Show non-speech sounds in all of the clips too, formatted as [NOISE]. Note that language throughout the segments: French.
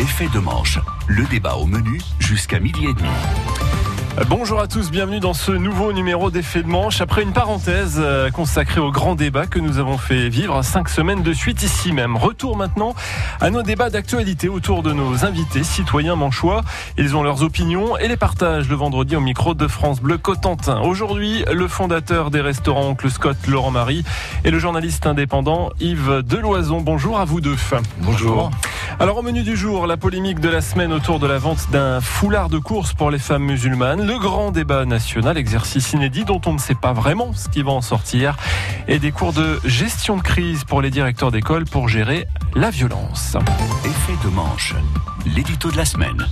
Effet de manche, le débat au menu jusqu'à midi et demi. Bonjour à tous, bienvenue dans ce nouveau numéro d'effet de manche. Après une parenthèse euh, consacrée au grand débat que nous avons fait vivre cinq semaines de suite ici même. Retour maintenant à nos débats d'actualité autour de nos invités, citoyens manchois. Ils ont leurs opinions et les partagent le vendredi au micro de France Bleu Cotentin. Aujourd'hui, le fondateur des restaurants Oncle Scott, Laurent Marie, et le journaliste indépendant Yves Deloison. Bonjour à vous deux. Bonjour. Alors au menu du jour, la polémique de la semaine autour de la vente d'un foulard de course pour les femmes musulmanes, le grand débat national, exercice inédit dont on ne sait pas vraiment ce qui va en sortir, et des cours de gestion de crise pour les directeurs d'école pour gérer la violence. Effet de manche, l'édito de la semaine.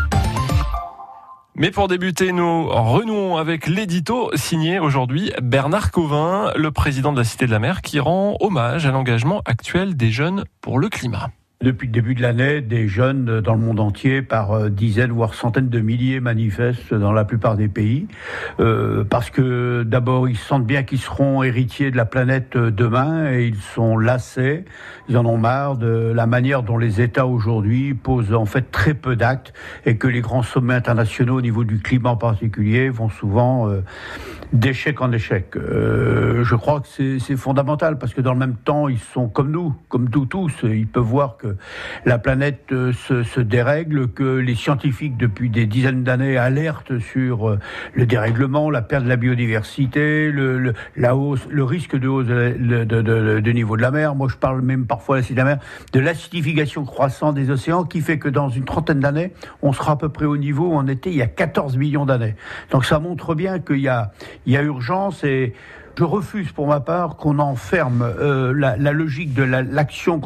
Mais pour débuter, nous renouons avec l'édito signé aujourd'hui Bernard Covin, le président de la Cité de la Mer, qui rend hommage à l'engagement actuel des jeunes pour le climat. Depuis le début de l'année, des jeunes dans le monde entier, par euh, dizaines voire centaines de milliers, manifestent dans la plupart des pays, euh, parce que d'abord ils sentent bien qu'ils seront héritiers de la planète euh, demain et ils sont lassés, ils en ont marre de la manière dont les États aujourd'hui posent en fait très peu d'actes et que les grands sommets internationaux au niveau du climat en particulier vont souvent d'échec en échec. je crois que c'est fondamental parce que dans le même temps ils sont comme nous, comme nous tous, ils peuvent voir que la planète euh, se, dérègle, que les scientifiques depuis des dizaines d'années alertent sur euh, le dérèglement, la perte de la biodiversité, le, la hausse, le risque de hausse de, niveau de la mer. Moi, je parle même parfois de de l'acidification croissante des océans qui fait que dans une trentaine d'années, on sera à peu près au niveau où on était il y a 14 millions d'années. Donc ça montre bien qu'il y a, il y a urgence et je refuse pour ma part qu'on enferme euh, la, logique de l'action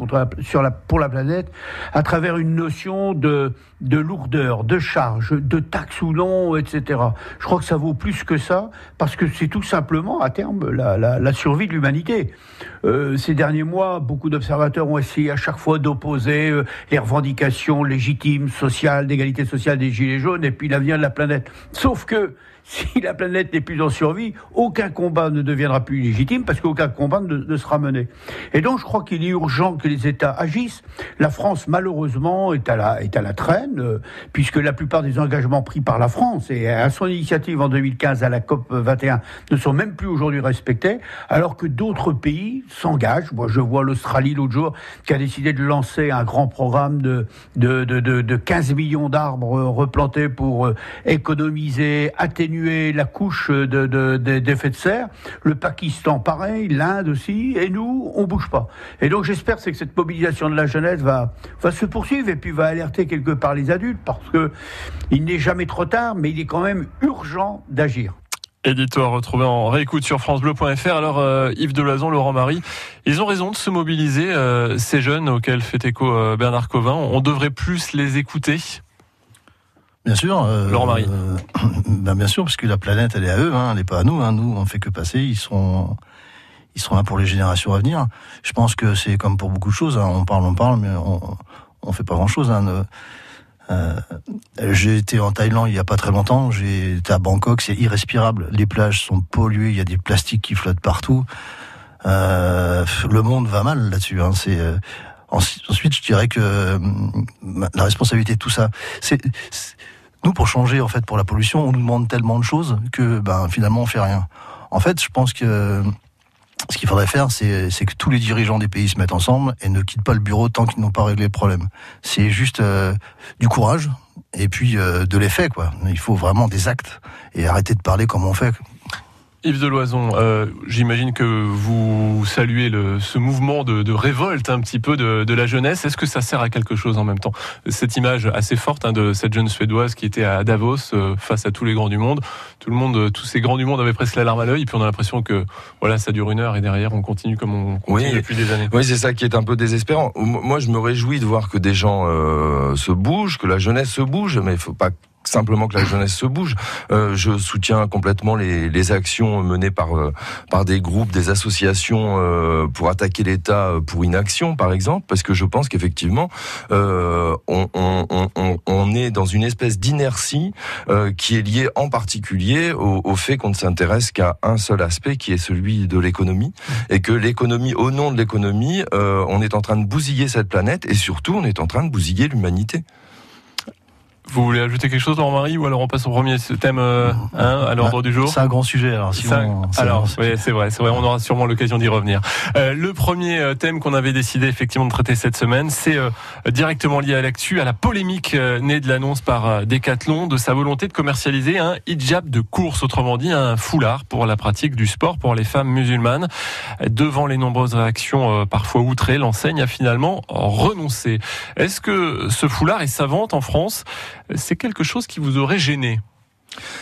la, pour la planète à travers une notion de, de lourdeur, de charge, de taxe ou non, etc. Je crois que ça vaut plus que ça parce que c'est tout simplement à terme la, survie de l'humanité. Euh, ces derniers mois, beaucoup d'observateurs ont essayé à chaque fois d'opposer euh, les revendications légitimes, sociales, d'égalité sociale des Gilets jaunes et puis l'avenir de la planète. Sauf que [LAUGHS] si la planète n'est plus en survie, aucun combat ne deviendra plus légitime parce qu'aucun combat ne, sera mené. Et donc je crois qu'il est urgent que les États agissent. La France, malheureusement, est à la, est à la traîne, euh, puisque la plupart des engagements pris par la France et à son initiative en 2015 à la COP 21 ne sont même plus aujourd'hui respectés, alors que d'autres pays s'engagent. Moi, je vois l'Australie l'autre jour qui a décidé de lancer un grand programme de, de, de, de 15 millions d'arbres replantés pour euh, économiser, atténuer la couche d'effet de, de, serre. Le Pakistan, pareil, l'Inde aussi, et nous, on bouge pas. Et donc j'espère que cette mobilisation de la jeunesse va, va se poursuivre et puis va alerter quelque part les adultes parce que il n'est jamais trop tard, mais il est quand même urgent d'agir. Édito à retrouver en réécoute sur francebleu.fr. Alors euh, Yves Delazon, Laurent Marie, ils ont raison de se mobiliser, euh, ces jeunes auxquels fait écho euh, Bernard Covin. On devrait plus les écouter Bien sûr. Euh, Laurent Marie. Euh, [CLEARS THROAT] ben bien sûr, parce que la planète, elle est à eux, hein, elle n'est pas à nous. Hein, nous, on fait que passer. Ils sont, ils seront là pour les générations à venir. Je pense que c'est comme pour beaucoup de choses. Hein, on parle, on parle, mais on, on fait pas grand chose. Hein, euh, j'ai été en Thaïlande il y a pas très longtemps. J'ai été à Bangkok, c'est irrespirable. Les plages sont polluées, il y a des plastiques qui flottent partout. Euh, le monde va mal là-dessus. Hein, c'est euh, Ensuite, je dirais que euh, la responsabilité de tout ça, c'est nous pour changer en fait pour la pollution, on nous demande tellement de choses que ben finalement on fait rien. En fait, je pense que ce qu'il faudrait faire, c'est que tous les dirigeants des pays se mettent ensemble et ne quittent pas le bureau tant qu'ils n'ont pas réglé le problème. C'est juste euh, du courage et puis euh, de l'effet, quoi. Il faut vraiment des actes et arrêter de parler comme on fait. Yves Deloison, euh, j'imagine que vous saluez le, ce mouvement de, de, révolte un petit peu de, de la jeunesse. Est-ce que ça sert à quelque chose en même temps? Cette image assez forte hein, de cette jeune Suédoise qui était à Davos euh, face à tous les grands du monde. Tout le monde, tous ces grands du monde avaient presque la larme à l'œil. Et puis on a l'impression que voilà, ça dure une heure et derrière on continue comme on continue depuis des années. Oui, c'est ça qui est un peu désespérant. Moi, je me réjouis de voir que des gens euh, se bougent, que la jeunesse se bouge, mais il faut pas simplement que la jeunesse se bouge. Euh, je soutiens complètement les, les actions menées par euh, par des groupes, des associations euh, pour attaquer l'État pour inaction, par exemple, parce que je pense qu'effectivement on, on, on, on, est dans une espèce d'inertie qui est liée en particulier au, au fait qu'on ne s'intéresse qu'à un seul aspect, qui est celui de l'économie, et que l'économie, au nom de l'économie, on est en train de bousiller cette planète, et surtout on est en train de bousiller l'humanité. Vous voulez ajouter quelque chose, Laurent-Marie, ou alors on passe au premier thème euh, hein, à l'ordre Bah, du jour C'est un grand sujet. Alors, alors, oui, c'est vrai, c'est vrai, on aura sûrement l'occasion d'y revenir. Euh, le premier euh, thème qu'on avait décidé effectivement de traiter cette semaine, c'est euh, directement lié à l'actu, à la polémique née de l'annonce par Decathlon de sa volonté de commercialiser un hijab de course, autrement dit un foulard pour la pratique du sport pour les femmes musulmanes. Devant les nombreuses réactions parfois outrées, l'enseigne a finalement renoncé. Est-ce que ce foulard et sa vente en France, c'est quelque chose qui vous aurait gêné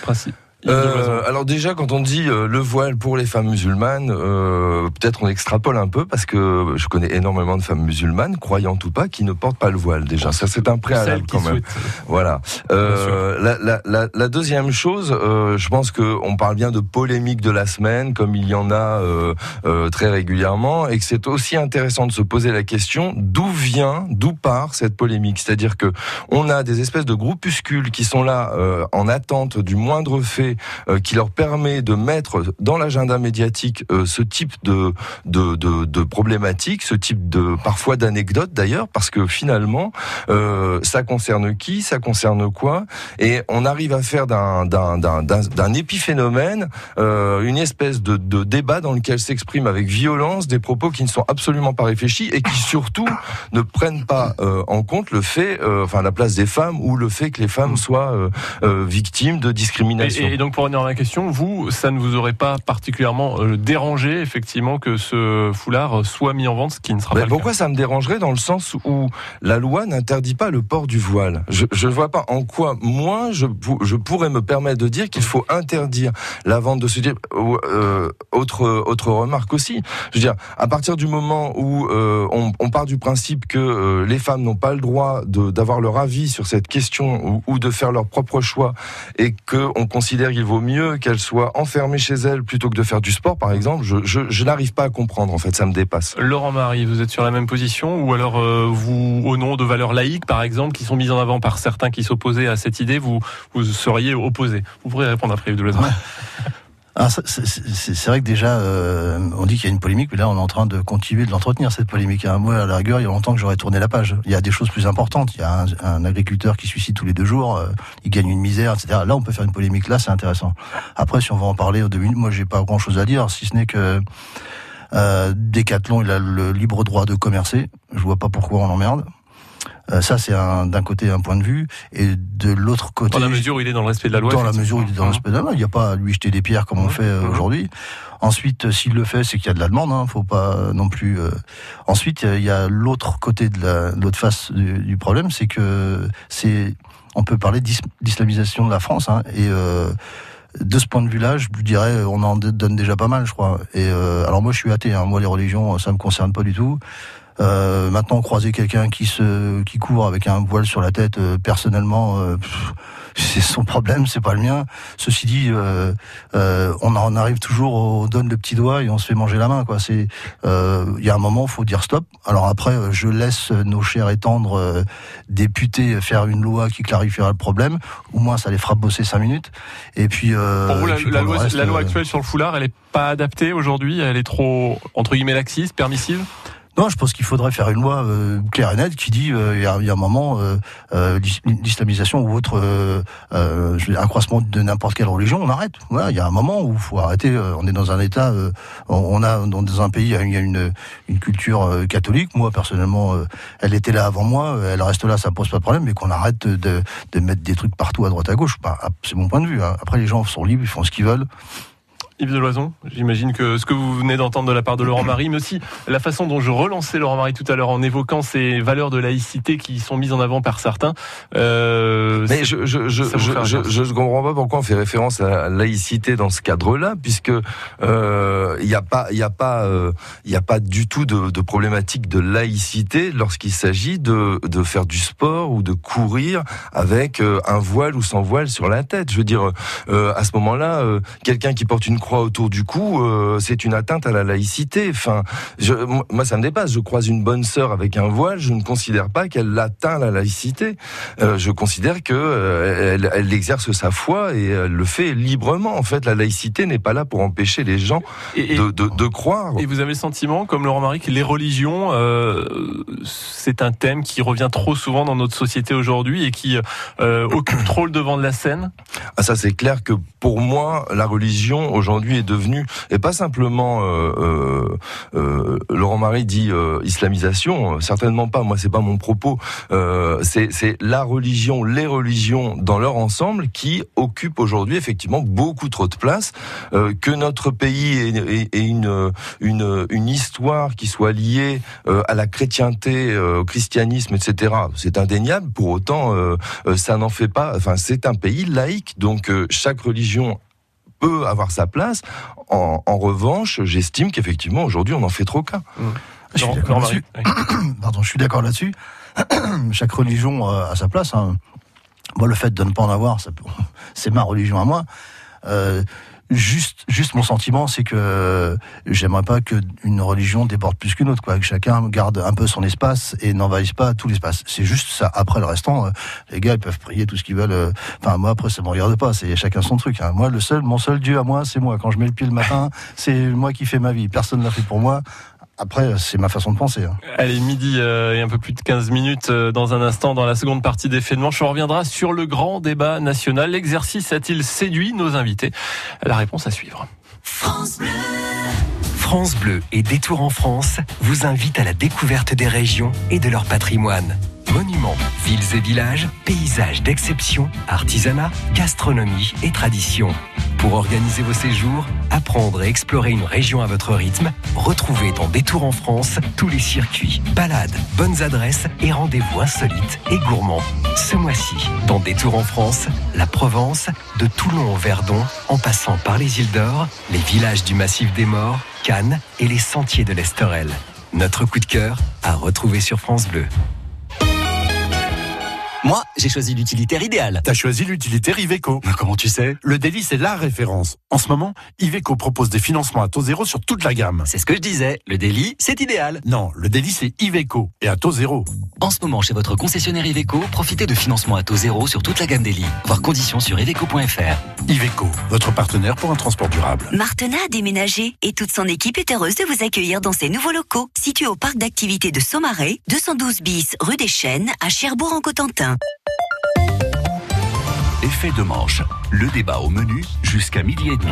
Principe. Euh, alors déjà, quand on dit euh, le voile pour les femmes musulmanes, euh, peut-être on extrapole un peu parce que je connais énormément de femmes musulmanes, croyantes ou pas, qui ne portent pas le voile. Déjà, ça c'est un préalable quand même. souhaitent. Voilà. Euh, la, la, la, la deuxième chose, euh, je pense que on parle bien de polémique de la semaine, comme il y en a euh, euh, très régulièrement, et que c'est aussi intéressant de se poser la question d'où vient, d'où part cette polémique. C'est-à-dire que on a des espèces de groupuscules qui sont là euh, en attente du moindre fait euh, qui leur permet de mettre dans l'agenda médiatique euh, ce type de de, de, de problématiques, ce type de parfois d'anecdotes d'ailleurs, parce que finalement euh, ça concerne qui, ça concerne quoi, et on arrive à faire d'un d'un d'un d'un- épiphénomène euh, une espèce de, de débat dans lequel s'expriment avec violence des propos qui ne sont absolument pas réfléchis et qui surtout ne prennent pas euh, en compte le fait, euh, enfin la place des femmes ou le fait que les femmes soient euh, euh, victimes de discrimination. Et, et donc pour revenir à la question, vous, ça ne vous aurait pas particulièrement euh, dérangé effectivement que ce foulard soit mis en vente, ce qui ne sera pas pourquoi ça me dérangerait dans le sens où la loi n'interdit pas le port du voile? Je ne vois pas en quoi moi je, je pourrais me permettre de dire qu'il faut interdire la vente de ce type. Euh, autre autre remarque aussi. Je veux dire, à partir du moment où euh, on, on part du principe que euh, les femmes n'ont pas le droit d'avoir leur avis sur cette question ou, ou de faire leur propre choix et que on considère qu'il vaut mieux qu'elles soient enfermées chez elles plutôt que de faire du sport, par exemple, je, je, je n'arrive pas à comprendre. En fait, ça me dépasse. Laurent Marie, vous êtes sur la même position ou alors euh, vous, au nom de valeurs laïques par exemple, qui sont mises en avant par certains qui s'opposaient à cette idée, vous, vous seriez opposé Vous pourrez répondre après Yves de [LAUGHS] c'est- vrai que déjà, euh, on dit qu'il y a une polémique, mais là, on est en train de continuer de l'entretenir, cette polémique. Hein. Moi, à la rigueur, il y a longtemps que j'aurais tourné la page. Il y a des choses plus importantes. Il y a un, agriculteur qui suicide tous les deux jours, euh, il gagne une misère, etc. Là, on peut faire une polémique. Là, c'est intéressant. Après, si on va en parler aux deux minutes, moi, j'ai pas grand-chose à dire, si ce n'est que euh, Decathlon, il a le libre droit de commercer. Je vois pas pourquoi on l'emmerde. Euh, ça, c'est un- d'un côté un point de vue, et de l'autre côté, Dans la mesure où il est dans le respect de la loi. dans la mesure où il est dans Hein. l'aspect de la loi, il n'y a pas à lui jeter des pierres comme on fait euh, Mhm. aujourd'hui. Ensuite, euh, s'il le fait, c'est qu'il y a de la demande. Hein, faut pas non plus. euh. Ensuite, il y a l'autre côté de la- l'autre face du, du problème, c'est que c'est on peut parler d'is- d'islamisation de la France hein, et euh, de ce point de vue-là, je vous dirais, on en donne déjà pas mal, je crois. Et euh, alors moi, je suis athée. Hein, moi, les religions, ça me concerne pas du tout. Euh, maintenant, croiser quelqu'un qui se qui court avec un voile sur la tête, euh, personnellement, euh, c'est son problème, c'est pas le mien. Ceci dit, euh, euh, on en arrive toujours, on donne le petit doigt et on se fait manger la main. Quoi. C'est, euh, il y a un moment, faut dire stop. Alors après, euh, je laisse nos chers et tendres euh, députés faire une loi qui clarifiera le problème. Au moins, ça les fera bosser cinq minutes. Et puis, euh, Pour vous, la, puis loi, reste, la loi euh, actuelle sur le foulard, elle est pas adaptée aujourd'hui Elle est trop, entre guillemets, laxiste, permissive? Non, je pense qu'il faudrait faire une loi euh, claire et nette qui dit euh, il y, a, un moment euh, euh, l'is- l'islamisation ou autre euh, euh, accroissement de n'importe quelle religion, on arrête. Voilà, il y a un moment où il faut arrêter. on est dans un état, on a dans un pays il y a une- une, culture catholique. Moi personnellement, elle était là avant moi, elle reste là, ça pose pas de problème, mais qu'on arrête de, de mettre des trucs partout à droite à gauche. Bah, c'est mon point de vue. hein. Après, les gens sont libres, ils font ce qu'ils veulent. Yves Deloison, j'imagine que ce que vous venez d'entendre de la part de Laurent Marie, mais aussi la façon dont je relançais Laurent Marie tout à l'heure en évoquant ces valeurs de laïcité qui sont mises en avant par certains. Euh, Mais je ne comprends pas pourquoi on fait référence à la laïcité dans ce cadre-là, puisque euh, il n'y a pas il y a pas euh, y a pas du tout de, de problématique de laïcité lorsqu'il s'agit de de faire du sport ou de courir avec euh, un voile ou sans voile sur la tête. Je veux dire, euh, à ce moment-là, euh, quelqu'un qui porte une croix croix autour du cou, euh, c'est une atteinte à la laïcité. Enfin, je, moi, ça me dépasse. Je croise une bonne sœur avec un voile, je ne considère pas qu'elle atteint la laïcité. Euh, je considère que euh, elle, elle, exerce sa foi et elle le fait librement. En fait, la laïcité n'est pas là pour empêcher les gens Et- et- de, de, de croire. Et vous avez le sentiment, comme Laurent Marie, que les religions, c'est un thème qui revient trop souvent dans notre société aujourd'hui et qui occupe trop le devant de la scène? Ah ça c'est clair que pour moi la religion aujourd'hui est devenue et pas simplement euh, euh, euh, Laurent Marie dit euh, islamisation euh, certainement pas moi c'est pas mon propos c'est la religion les religions dans leur ensemble qui occupent aujourd'hui effectivement beaucoup trop de place que notre pays ait, ait- ait une une une histoire qui soit liée à la chrétienté au christianisme etc c'est indéniable pour autant ça n'en fait pas. Enfin, c'est un pays laïque, donc chaque religion peut avoir sa place. En, en revanche, j'estime qu'effectivement aujourd'hui on en fait trop cas. Je suis d'accord là-dessus. [COUGHS] Pardon, je suis d'accord là-dessus. [COUGHS] Chaque religion euh, a sa place. hein. Moi, le fait de ne pas en avoir, [LAUGHS] c'est ma religion à moi. Euh, juste, juste mon sentiment, c'est que j'aimerais pas que une religion déborde plus qu'une autre, quoi. Que chacun garde un peu son espace et n'envahisse pas tout l'espace. C'est juste ça. Après le restant, euh, les gars, ils peuvent prier tout ce qu'ils veulent. euh. Enfin, moi, après, ça me regarde pas. C'est chacun son truc. hein. Moi, le seul, mon seul Dieu à moi, c'est moi. Quand je mets le pied le matin, [LAUGHS] c'est moi qui fais ma vie. Personne l'a fait pour moi. Après, c'est ma façon de penser. hein. Allez, midi euh, et un peu plus de 15 minutes euh, dans un instant dans la seconde partie des faits de manche. On reviendra sur le grand débat national. L'exercice a-t-il séduit nos invités? La réponse à suivre. France Bleu et Détour en France vous invitent à la découverte des régions et de leur patrimoine. Monuments, villes et villages, paysages d'exception, artisanat, gastronomie et tradition. Pour organiser vos séjours, apprendre et explorer une région à votre rythme, retrouvez dans Détour en France tous les circuits, balades, bonnes adresses et rendez-vous insolites et gourmands. Ce mois-ci, dans Détour en France, la Provence, de Toulon au Verdon, en passant par les îles d'Or, les villages du Massif des Morts, Cannes et les sentiers de l'Esterel. Notre coup de cœur à retrouver sur France Bleu. Moi, j'ai choisi l'utilitaire idéal. T'as choisi l'utilitaire Iveco. Comment tu sais? Le délit, c'est la référence. En ce moment, Iveco propose des financements à taux zéro sur toute la gamme. C'est ce que je disais. Le délit, c'est idéal. Non, le délit, c'est Iveco et à taux zéro. En ce moment, chez votre concessionnaire Iveco, profitez de financement à taux zéro sur toute la gamme Délit. Voir conditions sur iveco.fr. Iveco, votre partenaire pour un transport durable. Martena a déménagé et toute son équipe est heureuse de vous accueillir dans ses nouveaux locaux, situés au parc d'activités de Saumarez, 212 bis rue des Chênes, à Cherbourg-en-Cotentin. Effet de manche. Le débat au menu jusqu'à midi et demi.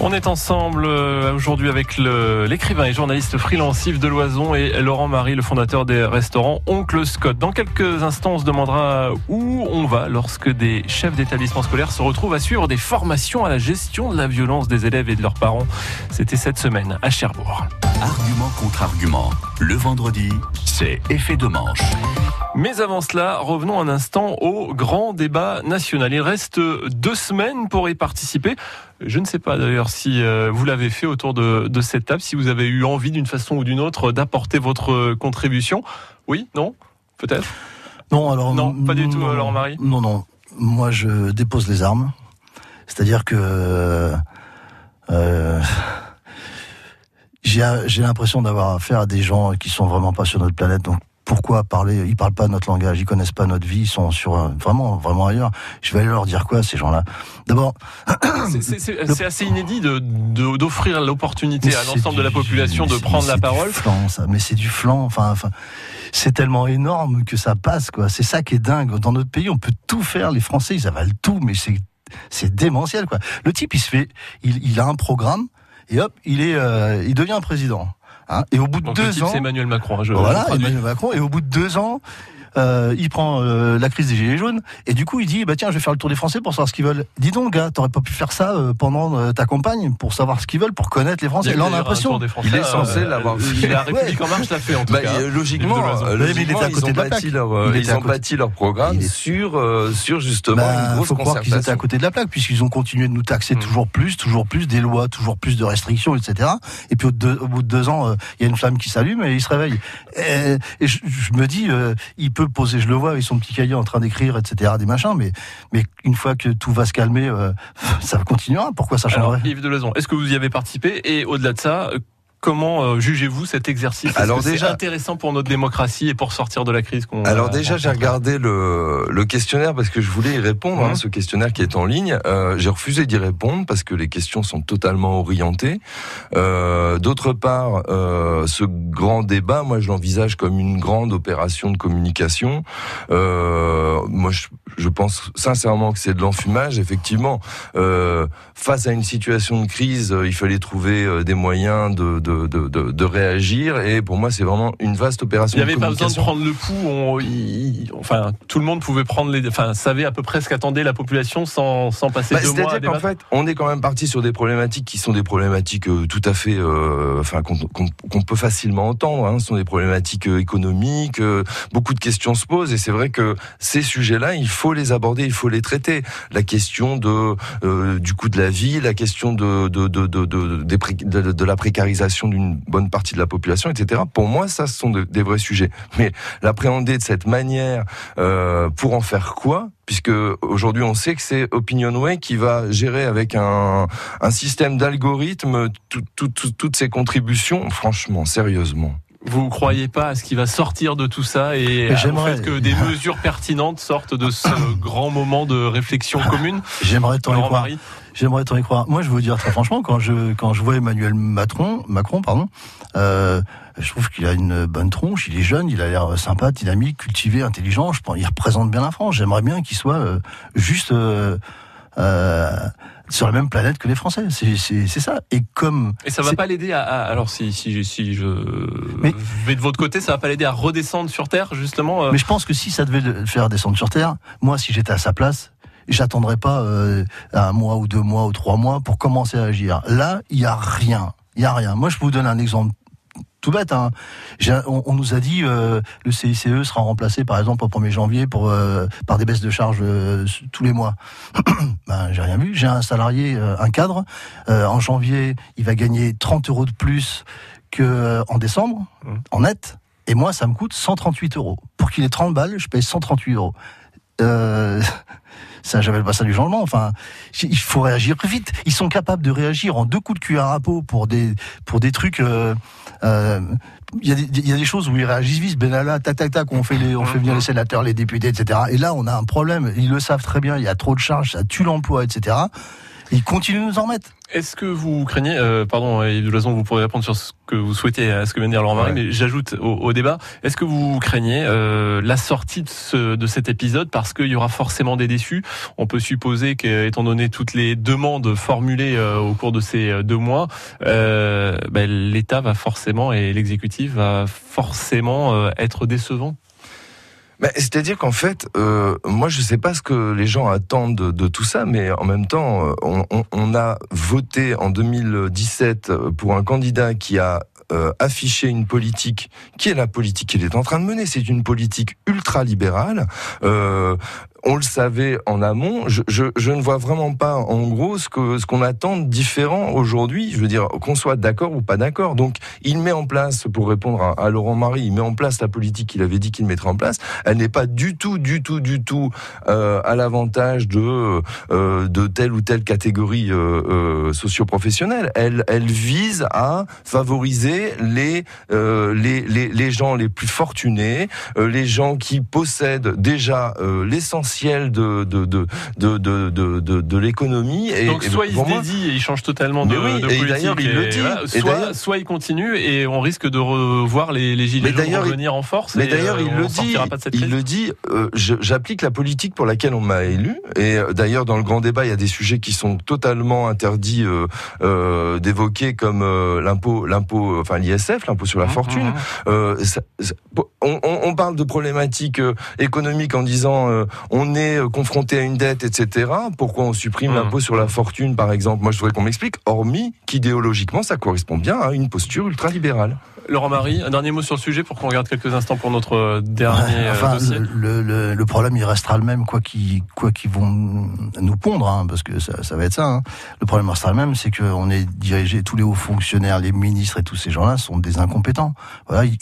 On est ensemble euh, aujourd'hui avec l'écrivain et journaliste freelance Yves Deloison et Laurent Marie, le fondateur des restaurants Oncle Scott. Dans quelques instants, on se demandera où on va lorsque des chefs d'établissement scolaire se retrouvent à suivre des formations à la gestion de la violence des élèves et de leurs parents. C'était cette semaine à Cherbourg. Argument contre argument. Le vendredi, c'est effet de manche. Mais avant cela, revenons un instant au grand débat national. Il reste deux semaines pour y participer. Je ne sais pas d'ailleurs si euh, vous l'avez fait autour de, de cette table, si vous avez eu envie d'une façon ou d'une autre d'apporter votre contribution. Oui Non Peut-être? Non, alors Non, pas du tout, Laurent Marie? Non, non. Moi, je dépose les armes. C'est-à-dire que euh, j'ai j'ai l'impression d'avoir affaire à des gens qui sont vraiment pas sur notre planète. Donc pourquoi parler Ils parlent pas notre langage, ils connaissent pas notre vie, ils sont sur un- vraiment, vraiment ailleurs. Je vais aller leur dire quoi ces gens-là? D'abord, C'est- assez inédit de- de- d'offrir l'opportunité à l'ensemble de la population de prendre la parole. flan, ça. Mais c'est du flan. Enfin, enfin, c'est tellement énorme que ça passe, quoi. C'est ça qui est dingue. Dans notre pays, on peut tout faire. Les Français, ils avalent tout, mais c'est c'est démentiel, quoi. Le type, il se fait, il, il a un programme et hop, il est, euh, il devient président. Hein. Et au bout de Donc le deux type, ans, c'est Emmanuel Macron. hein, je- voilà. Emmanuel Macron. Et au bout de deux ans, euh, il prend euh, la crise des gilets jaunes et du coup il dit bah tiens je vais faire le tour des Français pour savoir ce qu'ils veulent. Dis donc gars, t'aurais pas pu faire ça euh, pendant euh, ta campagne pour savoir ce qu'ils veulent, pour connaître les Français. Il Là on a l'impression. Il est euh, censé l'avoir euh, fait. La République en marche l'a fait en tout Bah, cas. logiquement, il logiquement, à ils côté ont de la bâti plaque. leur, euh, Il ils ont bâti leur programme Il est- sur euh, sur justement Bah, une grosse faut croire qu'ils étaient à côté de la plaque puisqu'ils ont continué de nous taxer Mm. toujours plus, toujours plus, des lois, toujours plus de restrictions, etc. Et puis au, deux- au bout de deux ans, euh, il y a une flamme qui s'allume et il se réveille. Et, et je, je me dis, euh, ils peut poser, je le vois, avec son petit cahier en train d'écrire, etc., des machins, mais, mais une fois que tout va se calmer, euh, [LAUGHS] ça continuera. Pourquoi ça changerait? Alors, Yves Delaison, est-ce que vous y avez participé? Et au-delà de ça, Comment euh, jugez-vous cet exercice Alors c'est déjà- intéressant pour notre démocratie et pour sortir de la crise qu'on Alors déjà, j'ai regardé le, le questionnaire parce que je voulais y répondre, hein, Mhm. ce questionnaire qui est en ligne. Euh, j'ai refusé d'y répondre parce que les questions sont totalement orientées. Euh, D'autre part, euh, ce grand débat, moi, je l'envisage comme une grande opération de communication. Moi, je, je pense sincèrement que c'est de l'enfumage. Effectivement, face à une situation de crise, il fallait trouver des moyens de, de, de, de, de réagir. Et pour moi, c'est vraiment une vaste opération Il n'y avait pas besoin de prendre le pouls. on- il- enfin, tout le monde pouvait prendre les, enfin, savait à peu près ce qu'attendait la population sans, sans passer Bah, deux mois à C'est-à-dire qu'en débattre. fait, on est quand même parti sur des problématiques qui sont des problématiques euh, tout à fait, euh, enfin, qu'on peut facilement entendre. Hein. Ce sont des problématiques euh, économiques. beaucoup de questions se posent, et c'est vrai que ces sujets-là, il faut les aborder, il faut les traiter. La question de euh, du coût de la vie, la question de de de de- de la précarisation d'une bonne partie de la population, etc. Pour moi, ça, ce sont de- des vrais sujets. Mais l'appréhender de cette manière, euh, pour en faire quoi? Puisque aujourd'hui, on sait que c'est Opinionway qui va gérer avec un, un système d'algorithmes tout- tout- tout- toutes ces contributions. Franchement, sérieusement. Vous croyez pas à ce qui va sortir de tout ça et Mais au j'aimerais- fait que des [LAUGHS] mesures pertinentes sortent de ce grand moment de réflexion commune? J'aimerais tant y croire. J'aimerais tant y croire. Moi, je veux vous dire très franchement, quand je quand je vois Emmanuel Macron, Macron, pardon, euh, je trouve qu'il a une bonne tronche. Il est jeune, il a l'air sympa, dynamique, cultivé, intelligent. Je pense, il représente bien la France. J'aimerais bien qu'il soit euh, juste euh, euh, sur la même planète que les Français. C'est c'est c'est ça. Et comme Et ça va pas l'aider à, à- alors si si si je Mais- vais de votre côté, ça va pas l'aider à redescendre sur terre justement. euh, Mais je pense que si ça devait le faire descendre sur Terre, moi, si j'étais à sa place, j'attendrais pas euh, un mois ou deux mois ou trois mois pour commencer à agir. Là, il y a rien. Il y a rien. Moi, je vous donner un exemple tout bête. Hein. On, on nous a dit euh, le CICE sera remplacé, par exemple, au 1er janvier pour euh, par des baisses de charges euh, tous les mois. [COUGHS] ben, j'ai rien vu. J'ai un salarié, un cadre. en janvier, il va gagner 30 euros de plus que euh, en décembre, Mmh. en net. Et moi, ça me coûte 138 euros. Pour qu'il ait 30 balles, je paye 138 euros. [LAUGHS] Ça, j'appelle pas ça du changement. Enfin, il faut réagir vite. Ils sont capables de réagir en deux coups de cuillère à peau pour des pour des trucs. euh, euh, il y, a des, choses où ils réagissent vite. Benalla, tac, tac, tac, fait, on fait venir les sénateurs, les députés, etc. Et là, on a un problème. Ils le savent très bien. Il y a trop de charges, ça tue l'emploi, etc. Ils continuent de nous en mettre. Est-ce que vous craignez, euh, pardon, Yves de Loison, vous pourrez répondre sur ce que vous souhaitez à ce que vient de dire Laurent Marie, Ouais. mais j'ajoute au, au débat, est-ce que vous craignez euh, la sortie de, ce, de cet épisode parce qu'il y aura forcément des déçus? On peut supposer qu'étant donné toutes les demandes formulées euh, au cours de ces euh, deux mois, euh, ben, l'État va forcément et l'exécutif va forcément euh, être décevant. C'est-à-dire qu'en fait, euh, moi je sais pas ce que les gens attendent de, tout ça, mais en même temps, euh, on a voté en 2017 pour un candidat qui a euh, affiché une politique qui est la politique qu'il est en train de mener. C'est une politique ultra-libérale. Euh, on le savait en amont. Je, ne vois vraiment pas, en gros, ce ce qu'on attend de différent aujourd'hui. Je veux dire qu'on soit d'accord ou pas d'accord. Donc, il met en place, pour répondre à, Laurent Marie, il met en place la politique qu'il avait dit qu'il mettrait en place. Elle n'est pas du tout, du tout, du tout euh, à l'avantage de euh, de telle ou telle catégorie euh, euh, socio-professionnelle. Elle, vise à favoriser les les, gens les plus fortunés, les gens qui possèdent déjà l'essentiel de de de de de de, de, de l'économie. Et, Donc et soit il se dédie et il change totalement de, oui, de et politique. d'ailleurs, il le dit. voilà, soit, il continue et on risque de revoir les, les gilets jaunes revenir en force. Mais d'ailleurs, euh, il le dit. Il le dit. euh, J'applique la politique pour laquelle on m'a élu. Et euh, d'ailleurs, dans le grand débat, il y a des sujets qui sont totalement interdits euh, d'évoquer, comme l'impôt, l'impôt, enfin l'ISF, l'impôt sur la Mmh, fortune. mmh. Ça- ça- on, on- on parle de problématiques économiques en disant on est euh, confronté à une dette, etc. Pourquoi on supprime Mmh. l'impôt sur la fortune, par exemple? Moi, je voudrais qu'on m'explique. Hormis qu'idéologiquement, ça correspond bien à une posture ultralibérale. Laurent Marie, un dernier mot sur le sujet pour qu'on regarde quelques instants pour notre euh, dernier Ouais, euh, enfin, dossier. le, le, le problème, il restera le même, quoi qu'ils quoi qu'ils vont nous pondre, hein, parce que ça, ça va être ça. hein. Le problème restera le même, c'est qu'on est dirigé, tous les hauts fonctionnaires, les ministres et tous ces gens-là sont des incompétents. Voilà, ils,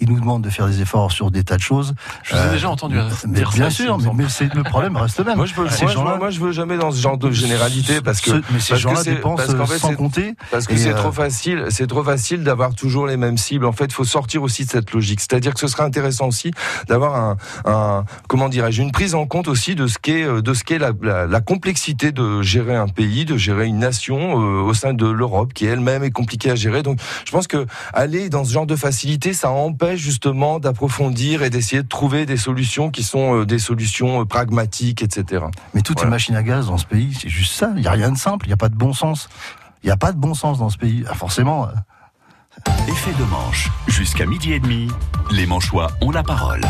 ils- nous demandent de faire des efforts sur des tas de choses. Je vous ai Euh, déjà entendu mais dire ça bien sûr, mais, mais c'est le problème reste le même. Moi, je veux, Ces moi, je gens-là- veux, moi, je veux jamais dans ce genre de généralité parce que Ce- mais ces parce que gens-là c'est- dépensent parce qu'en fait, sans c'est- compter. Parce que c'est euh, trop facile, c'est trop facile d'avoir toujours les mêmes En fait, il faut sortir aussi de cette logique. C'est-à-dire que ce serait intéressant aussi d'avoir un, un comment dirais-je, une prise en compte aussi de ce qu'est euh, de ce qu'est la, la, la complexité de gérer un pays, de gérer une nation euh, au sein de l'Europe, qui elle-même est compliquée à gérer. Donc, je pense que aller dans ce genre de facilité, ça empêche justement d'approfondir et d'essayer de trouver des solutions qui sont euh, des solutions pragmatiques, etc. Mais toutes Voilà. les machines à gaz dans ce pays, c'est juste ça. Il n'y a rien de simple, il n'y a pas de bon sens. Il n'y a pas de bon sens dans ce pays. Ah, forcément. Effet de manche. Jusqu'à midi et demi, les Manchois ont la parole.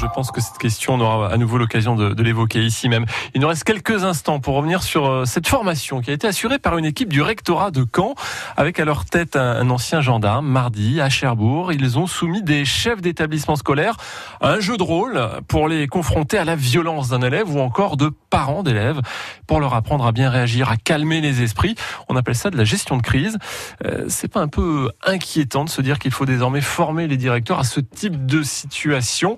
Je pense que cette question, on aura à nouveau l'occasion de, l'évoquer ici même. Il nous reste quelques instants pour revenir sur euh, cette formation qui a été assurée par une équipe du rectorat de Caen, avec à leur tête un, un ancien gendarme. Mardi, à Cherbourg, ils ont soumis des chefs d'établissement scolaire à un jeu de rôle pour les confronter à la violence d'un élève ou encore de parents d'élèves, pour leur apprendre à bien réagir, à calmer les esprits. On appelle ça de la gestion de crise. Euh, C'est pas un peu inquiétant de se dire qu'il faut désormais former les directeurs à ce type de situation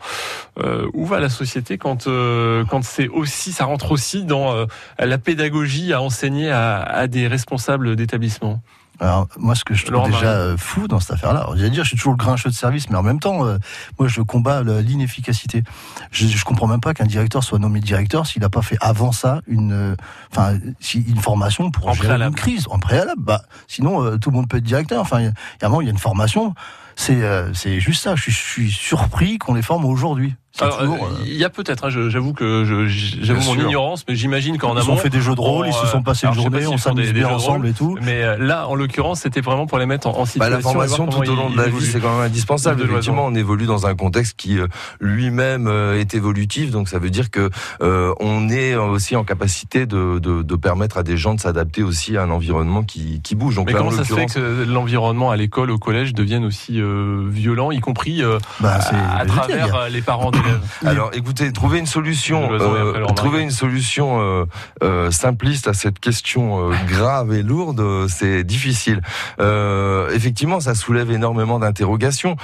euh, où va la société quand euh, quand c'est aussi ça rentre aussi dans euh, la pédagogie à enseigner à des responsables d'établissement? Alors, moi, ce que je trouve Laurent déjà euh, fou dans cette affaire-là, j'allais dire, je suis toujours le grincheux de service, mais en même temps, euh, moi, je combats l'inefficacité. Je, je comprends même pas qu'un directeur soit nommé directeur s'il n'a pas fait avant ça une, euh, enfin, si, une formation pour En gérer préalable. une crise en préalable. Bah, sinon, euh, tout le monde peut être directeur. Enfin, il y a- il y a un moment, il y a une formation. C'est, euh, c'est juste ça. Je je suis surpris qu'on les forme aujourd'hui. Alors, toujours, euh, euh, il y a peut-être, hein, je- j'avoue que j'avoue mon sûr. ignorance, mais j'imagine qu'en ils amont ont fait des jeux de rôle, on, ils se euh, sont passés alors, une journée, s'ils on s'amuse bien ensemble rôle, et tout. Mais euh, là, en l'occurrence, c'était vraiment pour les mettre en, en Bah, situation. la et voir formation tout au ils- long de ils la vie, c'est quand même indispensable. Effectivement, on évolue dans un contexte qui euh, lui-même euh, est évolutif, donc ça veut dire que euh, on est aussi en capacité de, de, de permettre à des gens de s'adapter aussi à un environnement qui, qui bouge. Donc Mais là, comment en ça se fait que l'environnement à l'école, au collège, devienne aussi euh, violent, y compris euh, Bah, à, dire, travers euh, les parents d'élèves Alors, écoutez, trouver une solution, euh, trouver une solution euh, euh, simpliste à cette question euh, grave et lourde, c'est difficile. Euh, effectivement, ça soulève énormément d'interrogations.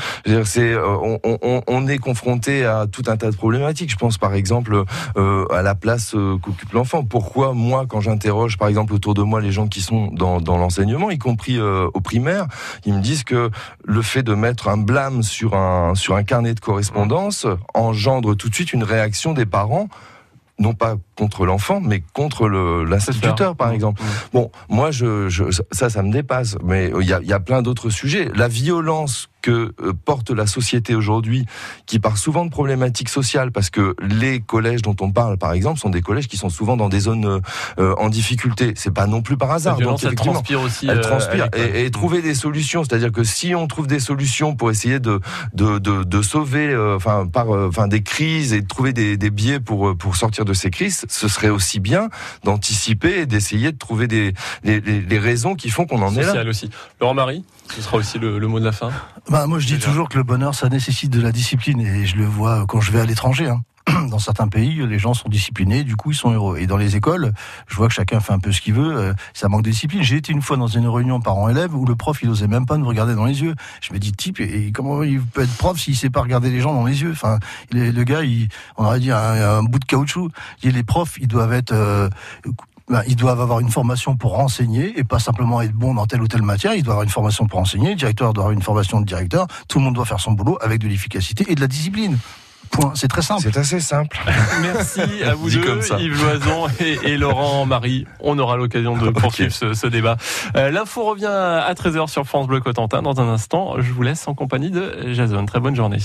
C'est, euh, on, on- on est confronté à tout un tas de problématiques. Je pense, par exemple, euh, à la place qu'occupe l'enfant. Pourquoi moi, quand j'interroge, par exemple, autour de moi, les gens qui sont dans, dans l'enseignement, y compris euh, au primaire, ils me disent que le fait de mettre un blâme sur un sur un carnet de correspondance engendre tout de suite une réaction des parents non pas contre l'enfant, mais contre l'instituteur, par exemple. Bon, moi, je, je, ça, ça me dépasse, mais il y a, il y a plein d'autres sujets. La violence que euh, porte la société aujourd'hui, qui part souvent de problématiques sociales, parce que les collèges dont on parle, par exemple, sont des collèges qui sont souvent dans des zones euh, euh, en difficulté. C'est pas non plus par hasard. Donc, elle transpire aussi. elle transpire et, et trouver des solutions. C'est-à-dire que si on trouve des solutions pour essayer de de, de, de sauver, euh, enfin par, enfin des crises et de trouver des, des biais pour pour sortir de ces crises, ce serait aussi bien d'anticiper et d'essayer de trouver des les, les, les raisons qui font qu'on en est là. Social aussi. Laurent Marie, ce sera aussi le, le mot de la fin. Bah, moi, je dis toujours que le bonheur, ça nécessite de la discipline, et je le vois quand je vais à l'étranger. Hein. Dans certains pays, les gens sont disciplinés, du coup, ils sont heureux. Et dans les écoles, je vois que chacun fait un peu ce qu'il veut. euh, ça manque de discipline. J'ai été une fois dans une réunion parents-élèves où le prof, il osait même pas nous regarder dans les yeux. Je me dis, type, comment il peut être prof s'il sait pas regarder les gens dans les yeux? Enfin, le, gars, on aurait dit un, bout de caoutchouc. Les profs, ils doivent être euh, ben, ils doivent avoir une formation pour enseigner et pas simplement être bon dans telle ou telle matière. Ils doivent avoir une formation pour enseigner. Le directeur doit avoir une formation de directeur. Tout le monde doit faire son boulot avec de l'efficacité et de la discipline. Point. C'est très simple. C'est assez simple. [LAUGHS] Merci à vous deux, comme ça. Yves Loison et, et Laurent Marie. On aura l'occasion de [LAUGHS] poursuivre ce, ce débat. Euh, L'info revient à 13h sur France Bleu Cotentin. Dans un instant, je vous laisse en compagnie de Jason. Très bonne journée.